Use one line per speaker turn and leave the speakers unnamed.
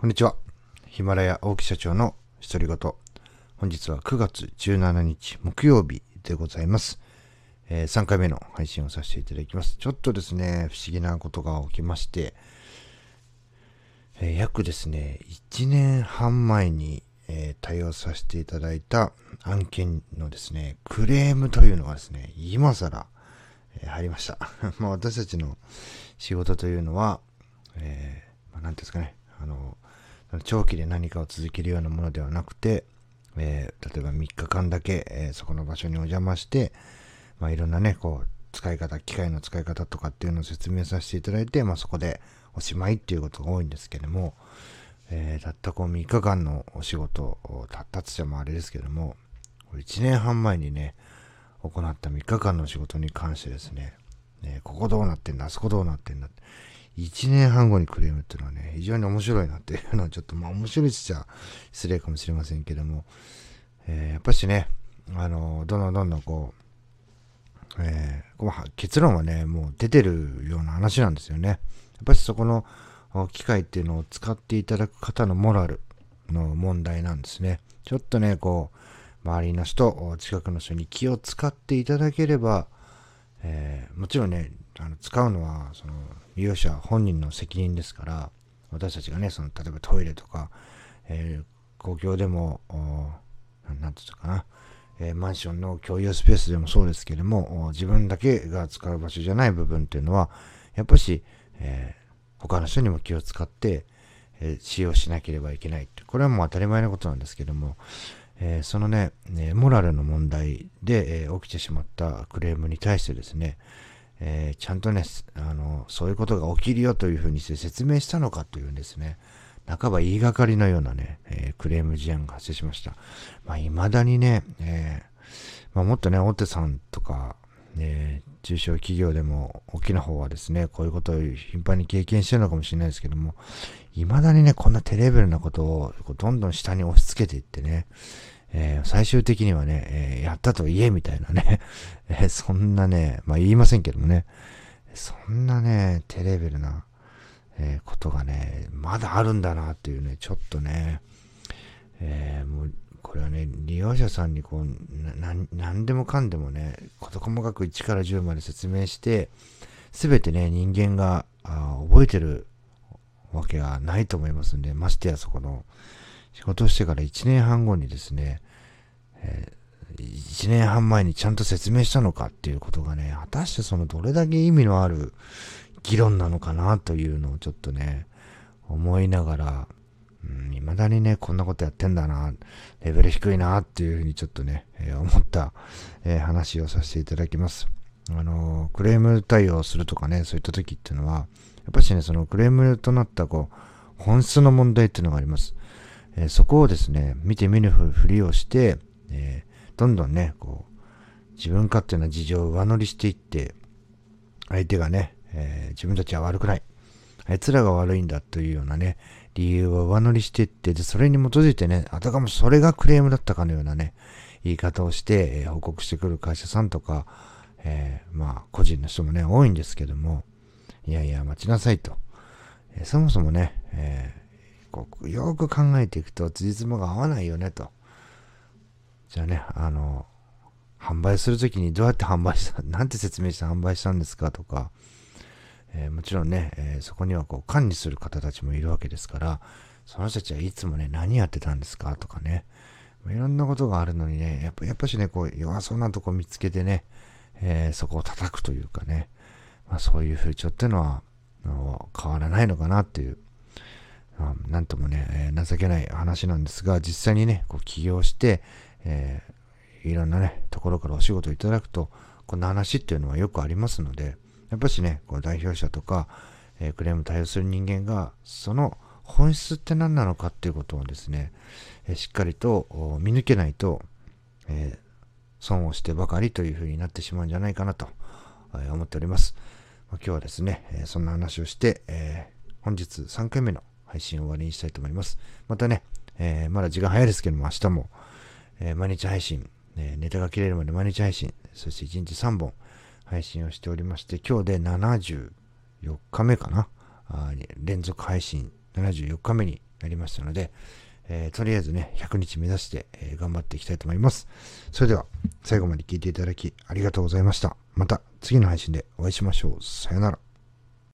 こんにちは。ヒマラヤ大木社長の独り言。本日は9月17日木曜日でございます。えー、3回目の配信をさせていただきます。ちょっとですね、不思議なことが起きまして、えー、約ですね、1年半前に、えー、対応させていただいた案件のですね、クレームというのがですね、今更、え入りました。まあ私たちの仕事というのは、えー、まあ、ていうんですかね、あの、長期で何かを続けるようなものではなくて、えー、例えば3日間だけ、えー、そこの場所にお邪魔して、まあ、いろんなね、こう、使い方、機械の使い方とかっていうのを説明させていただいて、まあ、そこでおしまいっていうことが多いんですけども、えー、たったこう3日間のお仕事を、たったつちゃもあれですけども、1年半前にね、行った3日間の仕事に関してですね、ねここどうなってんだ、あそこどうなってんだ、1年半後にクレームっていうのはね、非常に面白いなっていうのはちょっと、まあ面白いっちゃ失礼かもしれませんけども、えー、やっぱしね、あの、どんどんどんどんこう、えー、結論はね、もう出てるような話なんですよね。やっぱしそこの機械っていうのを使っていただく方のモラルの問題なんですね。ちょっとね、こう、周りの人、近くの人に気を使っていただければ、えー、もちろんね、あの使うのは、その、利用者本人の責任ですから、私たちがね、その、例えばトイレとか、えー、公共でも、なんて言うかな、えー、マンションの共有スペースでもそうですけれども、自分だけが使う場所じゃない部分っていうのは、やっぱし、えー、他の人にも気を使って、えー、使用しなければいけないって。これはもう当たり前のことなんですけども、えー、そのね、ね、モラルの問題で、えー、起きてしまったクレームに対してですね、え、ちゃんとね、あの、そういうことが起きるよというふうにして説明したのかというんですね、半ば言いがかりのようなね、えクレーム事案が発生しました。まあ、未だにね、えまあ、もっとね、大手さんとか、ね、中小企業でも大きな方はですね、こういうことを頻繁に経験してるのかもしれないですけども、未だにね、こんなテレベルなことをどんどん下に押し付けていってね、えー、最終的にはね、えー、やったと言えみたいなね、えー、そんなね、まあ言いませんけどもね、そんなね、テレベルな、えことがね、まだあるんだなっていうね、ちょっとね、えもう、これはね、利用者さんにこう、何でもかんでもね、事細かく1から10まで説明して、すべてね、人間があ覚えてるわけがないと思いますんで、ましてやそこの、仕事をしてから1年半後にですね、えー、1年半前にちゃんと説明したのかっていうことがね、果たしてそのどれだけ意味のある議論なのかなというのをちょっとね、思いながら、うん、未だにね、こんなことやってんだな、レベル低いなっていうふうにちょっとね、えー、思った、えー、話をさせていただきます。あのー、クレーム対応するとかね、そういった時っていうのは、やっぱしね、そのクレームとなったこう、本質の問題っていうのがあります。え、そこをですね、見て見ぬふりをして、え、どんどんね、こう、自分勝手な事情を上乗りしていって、相手がね、えー、自分たちは悪くない。あいつらが悪いんだというようなね、理由を上乗りしていって、で、それに基づいてね、あたかもそれがクレームだったかのようなね、言い方をして、えー、報告してくる会社さんとか、えー、まあ、個人の人もね、多いんですけども、いやいや、待ちなさいと。えー、そもそもね、えこうよく考えていくと、辻褄が合わないよねと。じゃあね、あの、販売するときにどうやって販売した、なんて説明して販売したんですかとか、えー、もちろんね、えー、そこにはこう管理する方たちもいるわけですから、その人たちはいつもね、何やってたんですかとかね、いろんなことがあるのにね、やっぱやっぱしね、こう弱そうなとこ見つけてね、えー、そこを叩くというかね、まあ、そういう風潮っていうのは変わらないのかなっていうなんともね、えー、情けない話なんですが、実際にね、こう起業して、えー、いろんなね、ところからお仕事いただくと、こんな話っていうのはよくありますので、やっぱしね、こう代表者とか、えー、クレーム対応する人間が、その本質って何なのかっていうことをですね、えしっかりと見抜けないと、え損をしてばかりというふうになってしまうんじゃないかなと思っております。ま今日はですね、えそんな話をして、え本日3回目の配信を終わりにしたいと思います。またね、え、まだ時間早いですけども、明日も、えー、毎日配信、えネタが切れるまで毎日配信、そして1日3本配信をしておりまして、今日で74日目かな。あ連続配信74日目になりましたので、えー、とりあえずね、100日目指して、えー、頑張っていきたいと思います。それでは、最後まで聞いていただきありがとうございました。また次の配信でお会いしましょう。さよなら。